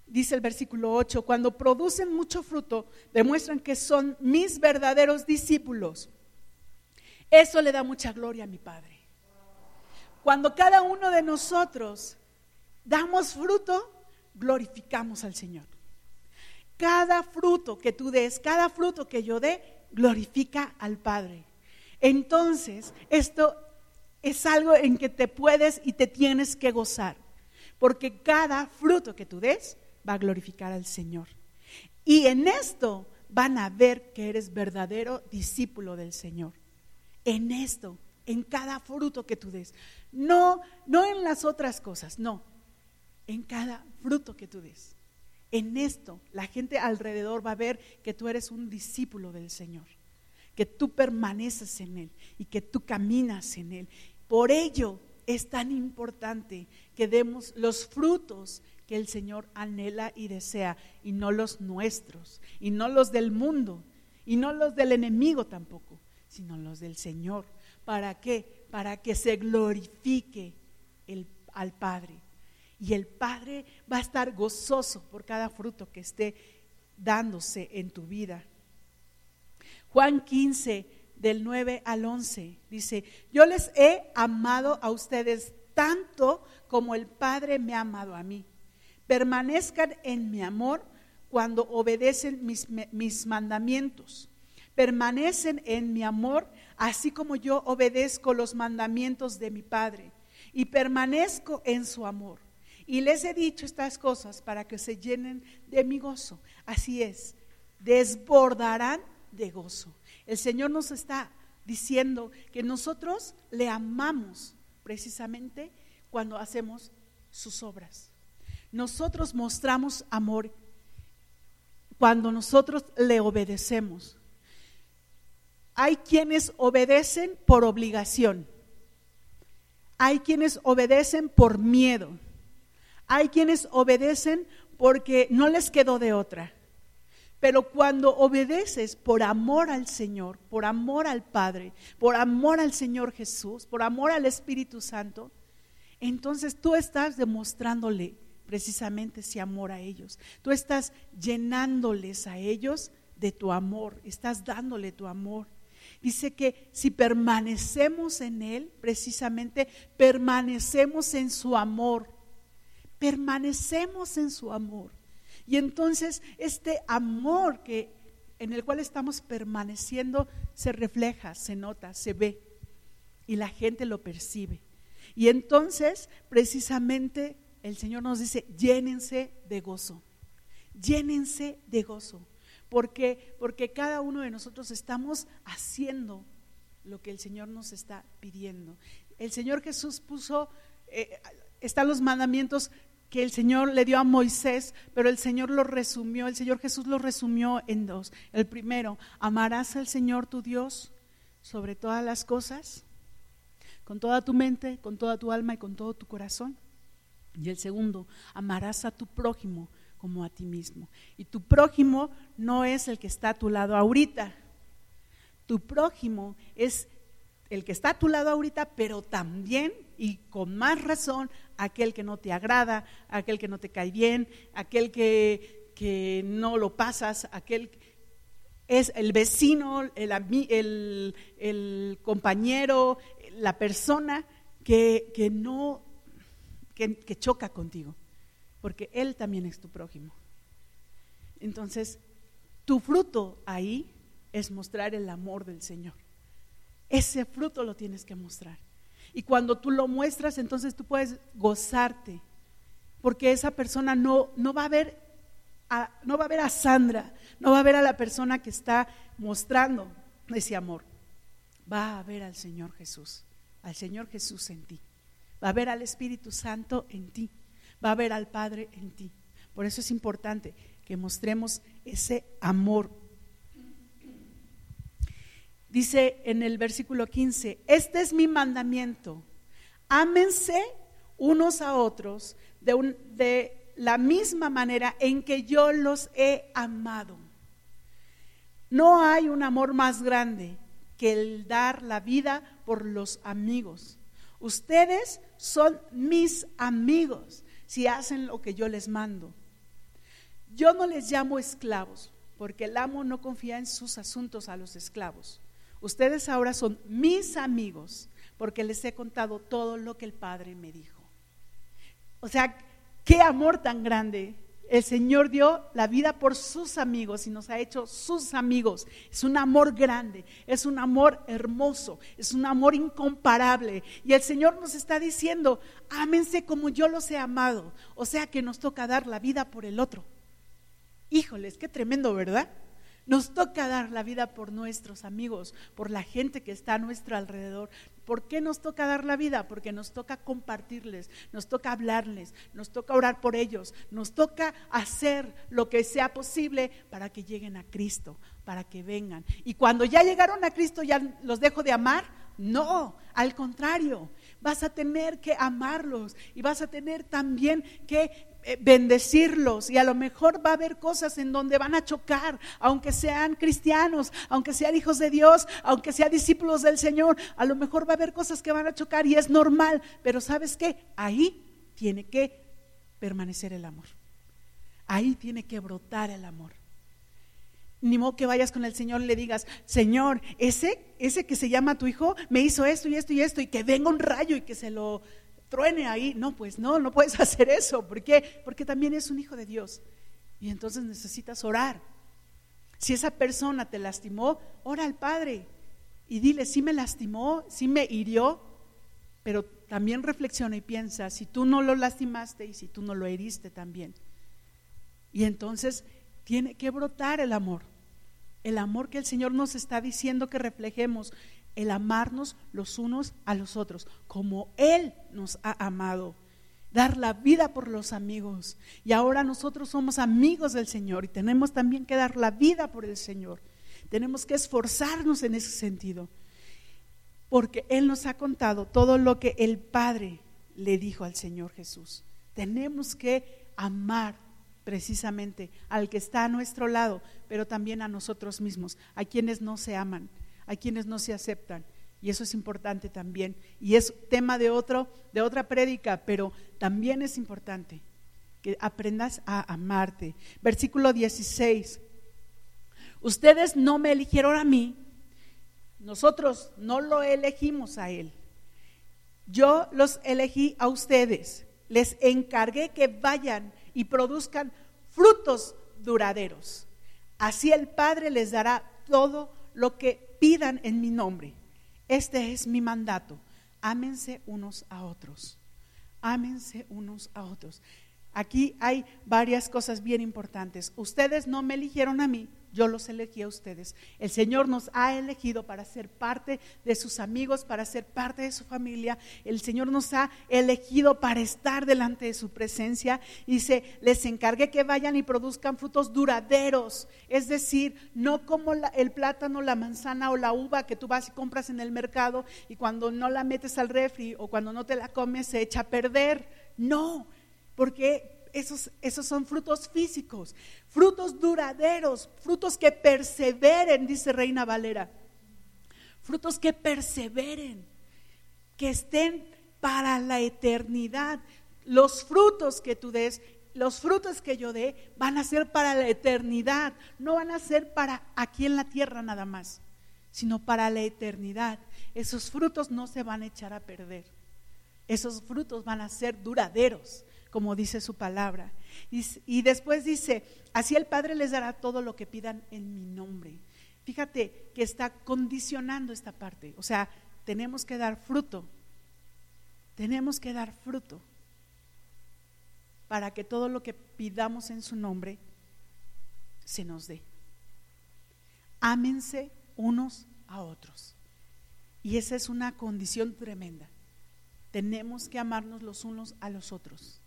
Dice el versículo 8, cuando producen mucho fruto, demuestran que son mis verdaderos discípulos. Eso le da mucha gloria a mi Padre. Cuando cada uno de nosotros damos fruto, glorificamos al Señor. Cada fruto que tú des, cada fruto que yo dé, glorifica al Padre. Entonces, esto es algo en que te puedes y te tienes que gozar, porque cada fruto que tú des va a glorificar al Señor. Y en esto van a ver que eres verdadero discípulo del Señor. En esto, en cada fruto que tú des. No, no en las otras cosas, no. En cada fruto que tú des. En esto, la gente alrededor va a ver que tú eres un discípulo del Señor que tú permaneces en Él y que tú caminas en Él. Por ello es tan importante que demos los frutos que el Señor anhela y desea, y no los nuestros, y no los del mundo, y no los del enemigo tampoco, sino los del Señor. ¿Para qué? Para que se glorifique al Padre. Y el Padre va a estar gozoso por cada fruto que esté dándose en tu vida. Juan 15, del 9 al 11, dice, yo les he amado a ustedes tanto como el Padre me ha amado a mí. Permanezcan en mi amor cuando obedecen mis, mis mandamientos. Permanecen en mi amor así como yo obedezco los mandamientos de mi Padre y permanezco en su amor. Y les he dicho estas cosas para que se llenen de mi gozo. Así es, desbordarán de gozo. El Señor nos está diciendo que nosotros le amamos precisamente cuando hacemos sus obras. Nosotros mostramos amor cuando nosotros le obedecemos. Hay quienes obedecen por obligación. Hay quienes obedecen por miedo. Hay quienes obedecen porque no les quedó de otra. Pero cuando obedeces por amor al Señor, por amor al Padre, por amor al Señor Jesús, por amor al Espíritu Santo, entonces tú estás demostrándole precisamente ese amor a ellos. Tú estás llenándoles a ellos de tu amor, estás dándole tu amor. Dice que si permanecemos en Él, precisamente permanecemos en su amor, permanecemos en su amor. Y entonces este amor que en el cual estamos permaneciendo se refleja, se nota, se ve y la gente lo percibe. Y entonces precisamente el Señor nos dice, llénense de gozo, llénense de gozo, porque porque cada uno de nosotros estamos haciendo lo que el Señor nos está pidiendo. El Señor Jesús puso eh, están los mandamientos que el Señor le dio a Moisés, pero el Señor lo resumió, el Señor Jesús lo resumió en dos. El primero, amarás al Señor tu Dios sobre todas las cosas, con toda tu mente, con toda tu alma y con todo tu corazón. Y el segundo, amarás a tu prójimo como a ti mismo. Y tu prójimo no es el que está a tu lado ahorita. Tu prójimo es el que está a tu lado ahorita, pero también y con más razón aquel que no te agrada, aquel que no te cae bien, aquel que, que no lo pasas, aquel es el vecino, el, el, compañero, la persona que, que no, que, choca contigo, porque él también es tu prójimo. Entonces, tu fruto ahí es mostrar el amor del Señor. Ese fruto lo tienes que mostrar. Y cuando tú lo muestras, entonces tú puedes gozarte, porque esa persona no, no va a ver no va a ver a Sandra, no va a ver a la persona que está mostrando ese amor. Va a ver al Señor Jesús, al Señor Jesús en ti. Va a ver al Espíritu Santo en ti. Va a ver al Padre en ti. Por eso es importante que mostremos ese amor. Dice en el versículo 15, este es mi mandamiento. Ámense unos a otros de, de la misma manera en que yo los he amado. No hay un amor más grande que el dar la vida por los amigos. Ustedes son mis amigos si hacen lo que yo les mando. Yo no les llamo esclavos, porque el amo no confía en sus asuntos a los esclavos. Ustedes ahora son mis amigos, porque les he contado todo lo que el Padre me dijo. O sea, Qué amor tan grande. El Señor dio la vida por sus amigos y nos ha hecho sus amigos. Es un amor grande, es un amor hermoso, es un amor incomparable. Y el Señor nos está diciendo, ámense como yo los he amado. O sea que nos toca dar la vida por el otro. Híjoles, qué tremendo, ¿verdad? Nos toca dar la vida por nuestros amigos, por la gente que está a nuestro alrededor. ¿Por qué nos toca dar la vida? Porque nos toca compartirles, nos toca hablarles, nos toca orar por ellos, nos toca hacer lo que sea posible para que lleguen a Cristo, para que vengan. Y cuando ya llegaron a Cristo, ¿ya los dejo de amar? No, al contrario, vas a tener que amarlos y vas a tener también que bendecirlos y a lo mejor va a haber cosas en donde van a chocar, aunque sean cristianos, aunque sean hijos de Dios, aunque sean discípulos del Señor, a lo mejor va a haber cosas que van a chocar y es normal, pero ¿sabes qué? Ahí tiene que permanecer el amor. Ahí tiene que brotar el amor. Ni modo que vayas con el Señor y le digas, Señor, ese, ese que se llama tu hijo me hizo esto y esto y esto, y que venga un rayo y que se lo truene ahí. No, pues no, no puedes hacer eso. ¿Por qué? Porque también es un hijo de Dios. Y entonces necesitas orar. Si esa persona te lastimó, ora al Padre y dile, si me lastimó, si me hirió, pero también reflexiona y piensa, si tú no lo lastimaste y si tú no lo heriste también. Y entonces tiene que brotar el amor, el amor que el Señor nos está diciendo que reflejemos el amarnos los unos a los otros, como Él nos ha amado. Dar la vida por los amigos. Y ahora nosotros somos amigos del Señor y tenemos también que dar la vida por el Señor. Tenemos que esforzarnos en ese sentido. Porque Él nos ha contado todo lo que el Padre le dijo al Señor Jesús. Tenemos que amar precisamente al que está a nuestro lado, pero también a nosotros mismos, a quienes no se aman hay quienes no se aceptan. Y eso es importante también. Y es tema de, otro, de otra prédica, pero también es importante que aprendas a amarte. Versículo 16. Ustedes no me eligieron a mí, nosotros no lo elegimos a Él. Yo los elegí a ustedes. Les encargué que vayan y produzcan frutos duraderos. Así el Padre les dará todo lo que pidan en mi nombre. Este es mi mandato. Ámense unos a otros. Ámense unos a otros. Aquí hay varias cosas bien importantes. Ustedes no me eligieron a mí, yo los elegí a ustedes. El Señor nos ha elegido para ser parte de sus amigos, para ser parte de su familia. El Señor nos ha elegido para estar delante de su presencia. Dice, les encargué que vayan y produzcan frutos duraderos. Es decir, no como el plátano, la manzana o la uva que tú vas y compras en el mercado y cuando no la metes al refri o cuando no te la comes se echa a perder. No, porque esos, esos son frutos físicos, frutos duraderos, frutos que perseveren, dice Reina Valera. Frutos que perseveren, que estén para la eternidad. Los frutos que tú des los frutos que yo dé van a ser para la eternidad, no van a ser para aquí en la tierra nada más, sino para la eternidad. Esos frutos no se van a echar a perder. Esos frutos van a ser duraderos, como dice su palabra. Y, después dice, así el Padre les dará todo lo que pidan en mi nombre. Fíjate que está condicionando esta parte. O sea, tenemos que dar fruto. Tenemos que dar fruto para que todo lo que pidamos en su nombre se nos dé. Ámense unos a otros. Y esa es una condición tremenda. Tenemos que amarnos los unos a los otros.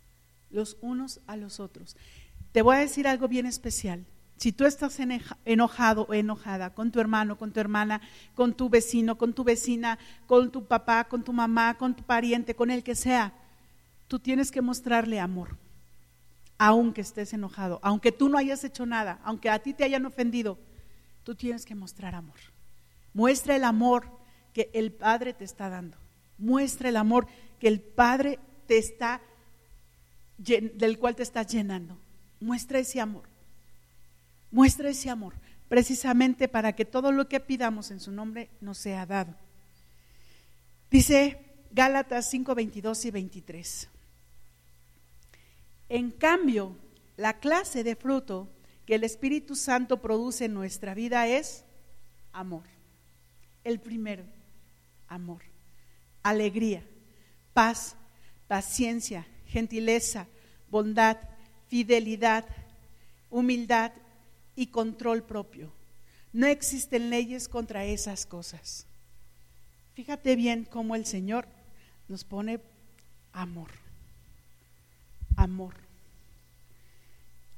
Los unos a los otros. Te voy a decir algo bien especial. Si tú estás enojado o enojada con tu hermano, con tu hermana, con tu vecino, con tu vecina, con tu papá, con tu mamá, con tu pariente, con el que sea, tú tienes que mostrarle amor aunque estés enojado, aunque tú no hayas hecho nada, aunque a ti te hayan ofendido, tú tienes que mostrar amor. Muestra el amor que el Padre te está dando. Muestra el amor que el Padre te está del cual te está llenando. Muestra ese amor. Muestra ese amor, precisamente para que todo lo que pidamos en su nombre nos sea dado. Dice Gálatas 5, 22 y 23. En cambio, la clase de fruto que el Espíritu Santo produce en nuestra vida es amor. El primero, amor. Alegría, paz, paciencia, gentileza, bondad, fidelidad, humildad y control propio. No existen leyes contra esas cosas. Fíjate bien cómo el Señor nos pone amor amor.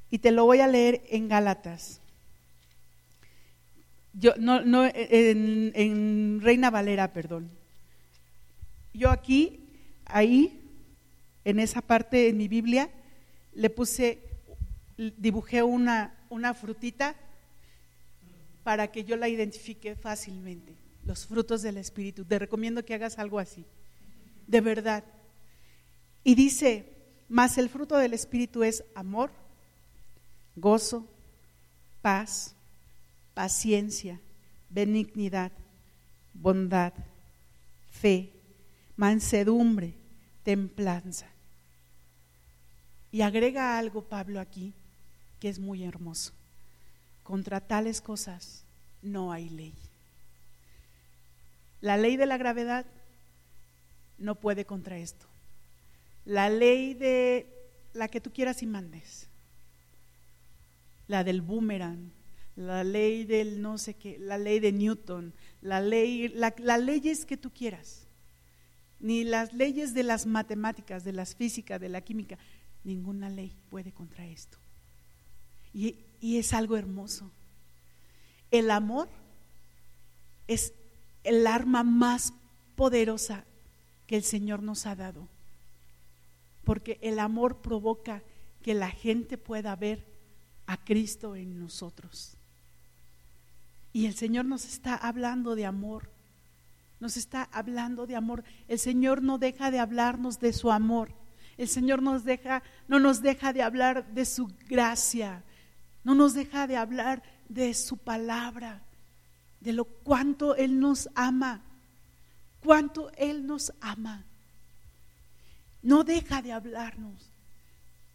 Y te lo voy a leer en Gálatas. Yo, no, no, en, en Reina Valera, perdón. Yo aquí, ahí, en esa parte en mi Biblia, le puse, dibujé una, una frutita para que yo la identifique fácilmente. Los frutos del Espíritu. Te recomiendo que hagas algo así. De verdad. Y dice, mas el fruto del Espíritu es amor, gozo, paz, paciencia, benignidad, bondad, fe, mansedumbre, templanza. Y agrega algo Pablo aquí que es muy hermoso. Contra tales cosas no hay ley. La ley de la gravedad no puede contra esto la ley de la que tú quieras y mandes, la del boomerang, la ley del no sé qué, la ley de Newton, la ley, las leyes que tú quieras, ni las leyes de las matemáticas, de las físicas, de la química, ninguna ley puede contra esto. Y, y es algo hermoso. El amor es el arma más poderosa que el Señor nos ha dado porque el amor provoca que la gente pueda ver a Cristo en nosotros. Y el Señor nos está hablando de amor, nos está hablando de amor. El Señor no deja de hablarnos de su amor. El Señor nos deja, no nos deja de hablar de su gracia, no nos deja de hablar de su palabra, de lo cuánto Él nos ama, cuánto Él nos ama. No deja de hablarnos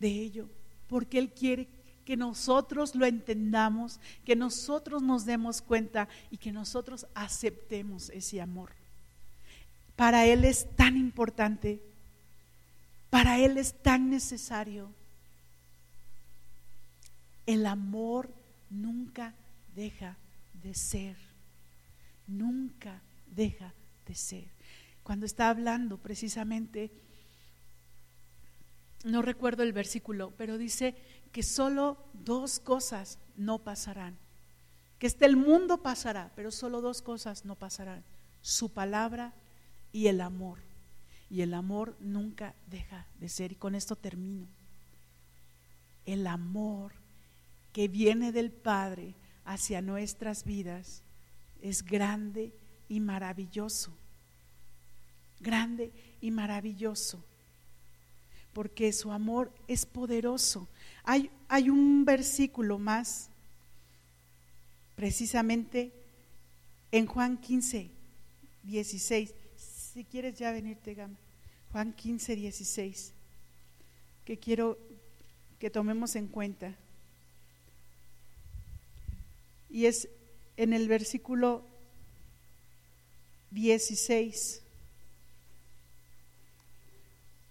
de ello, porque Él quiere que nosotros lo entendamos, que nosotros nos demos cuenta y que nosotros aceptemos ese amor. Para Él es tan importante, para Él es tan necesario. El amor nunca deja de ser, nunca deja de ser. Cuando está hablando precisamente no recuerdo el versículo, pero dice que solo dos cosas no pasarán. Que este el mundo pasará, pero solo dos cosas no pasarán. Su palabra y el amor. Y el amor nunca deja de ser. Y con esto termino. El amor que viene del Padre hacia nuestras vidas es grande y maravilloso. Grande y maravilloso porque su amor es poderoso. Hay, un versículo más, precisamente en Juan 15, 16. Si quieres ya venirte, Gama. Juan 15, 16, que quiero que tomemos en cuenta. Y es en el versículo 16.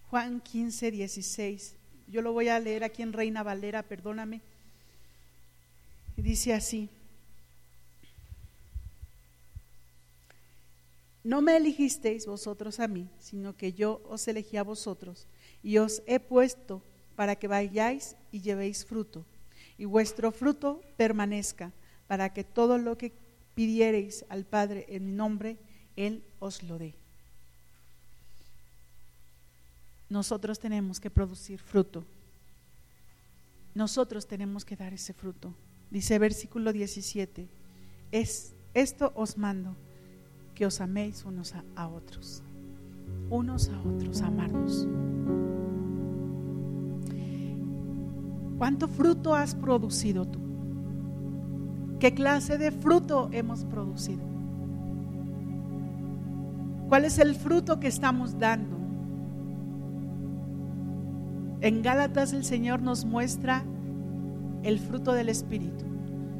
Juan 15, 16. Yo lo voy a leer aquí en Reina Valera, perdóname. Dice así. No me elegisteis vosotros a mí, sino que yo os elegí a vosotros y os he puesto para que vayáis y llevéis fruto, y vuestro fruto permanezca, para que todo lo que pidiereis al Padre en mi nombre, Él os lo dé. Nosotros tenemos que producir fruto. Nosotros tenemos que dar ese fruto. Dice versículo 17, es, esto os mando, que os améis unos a, otros, unos a otros, amarnos. ¿Cuánto fruto has producido tú? ¿Qué clase de fruto hemos producido? ¿Cuál es el fruto que estamos dando? En Gálatas el Señor nos muestra el fruto del Espíritu,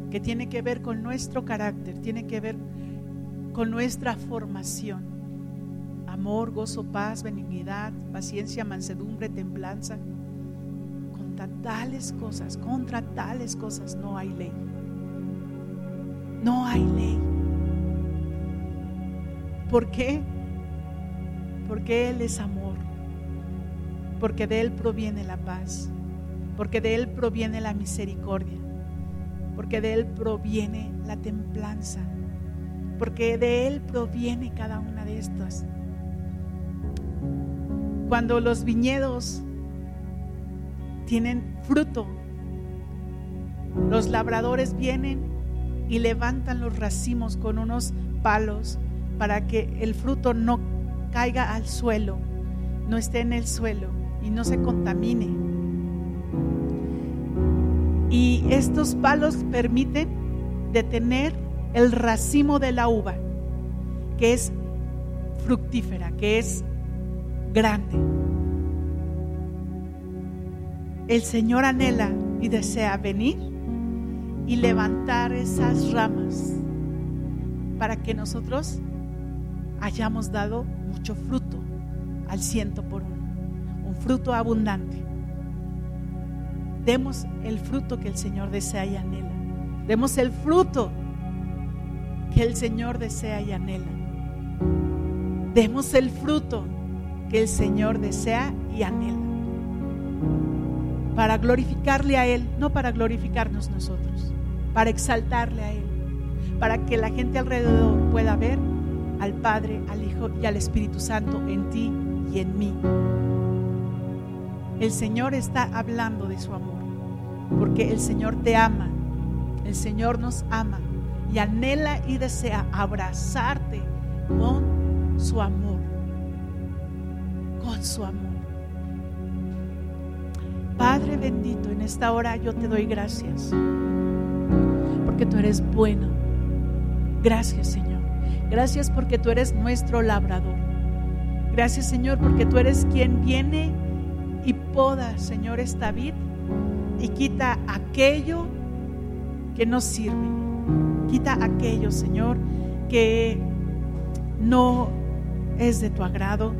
que tiene que ver con nuestro carácter, tiene que ver con nuestra formación. Amor, gozo, paz, benignidad, paciencia, mansedumbre, templanza. Contra tales cosas, contra tales cosas no hay ley. No hay ley. ¿Por qué? Porque Él es amor. Porque de Él proviene la paz. Porque de Él proviene la misericordia. Porque de Él proviene la templanza porque de Él proviene cada una de estas. Cuando los viñedos tienen fruto, los labradores vienen y levantan los racimos con unos palos para que el fruto no caiga al suelo, no esté en el suelo y no se contamine. Y estos palos permiten detener el racimo de la uva, que es fructífera, que es grande. El Señor anhela y desea venir y levantar esas ramas para que nosotros hayamos dado mucho fruto al ciento por uno, un fruto abundante. Demos el fruto que el Señor desea y anhela. Demos el fruto que el Señor desea y anhela. Demos el fruto que el Señor desea y anhela. Para glorificarle a Él, no para glorificarnos nosotros, para exaltarle a Él, para que la gente alrededor pueda ver al Padre, al Hijo y al Espíritu Santo en ti y en mí. El Señor está hablando de su amor, porque el Señor te ama, el Señor nos ama y anhela y desea abrazarte con su amor, con su amor. Padre bendito, en esta hora yo te doy gracias, porque tú eres bueno. Gracias Señor. Gracias porque tú eres nuestro labrador. Gracias Señor porque tú eres quien viene y poda, Señor, esta vid y quita aquello que no sirve Quita aquello, Señor, que no es de tu agrado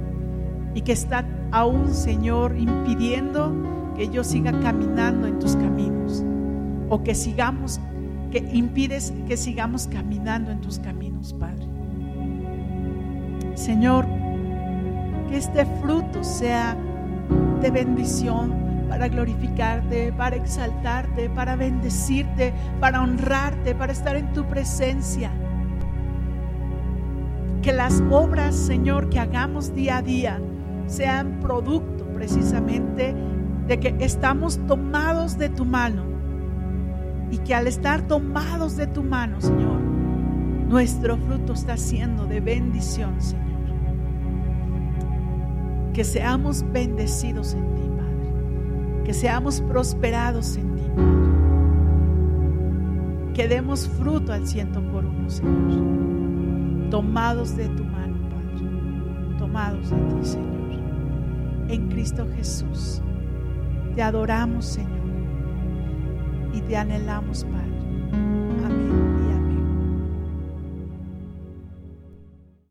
y que está aún, Señor, impidiendo que yo siga caminando en tus caminos o que sigamos, que impides que sigamos caminando en tus caminos, Padre. Señor, que este fruto sea de bendición, para glorificarte, para exaltarte, para bendecirte, para honrarte, para estar en tu presencia. Que las obras, Señor, que hagamos día a día sean producto precisamente de que estamos tomados de tu mano y que al estar tomados de tu mano, Señor, nuestro fruto está siendo de bendición, Señor que seamos bendecidos en ti. Que seamos prosperados en ti, Padre. Que demos fruto al ciento por uno, Señor. Tomados de tu mano, Padre. Tomados de ti, Señor. En Cristo Jesús. Te adoramos, Señor. Y te anhelamos, Padre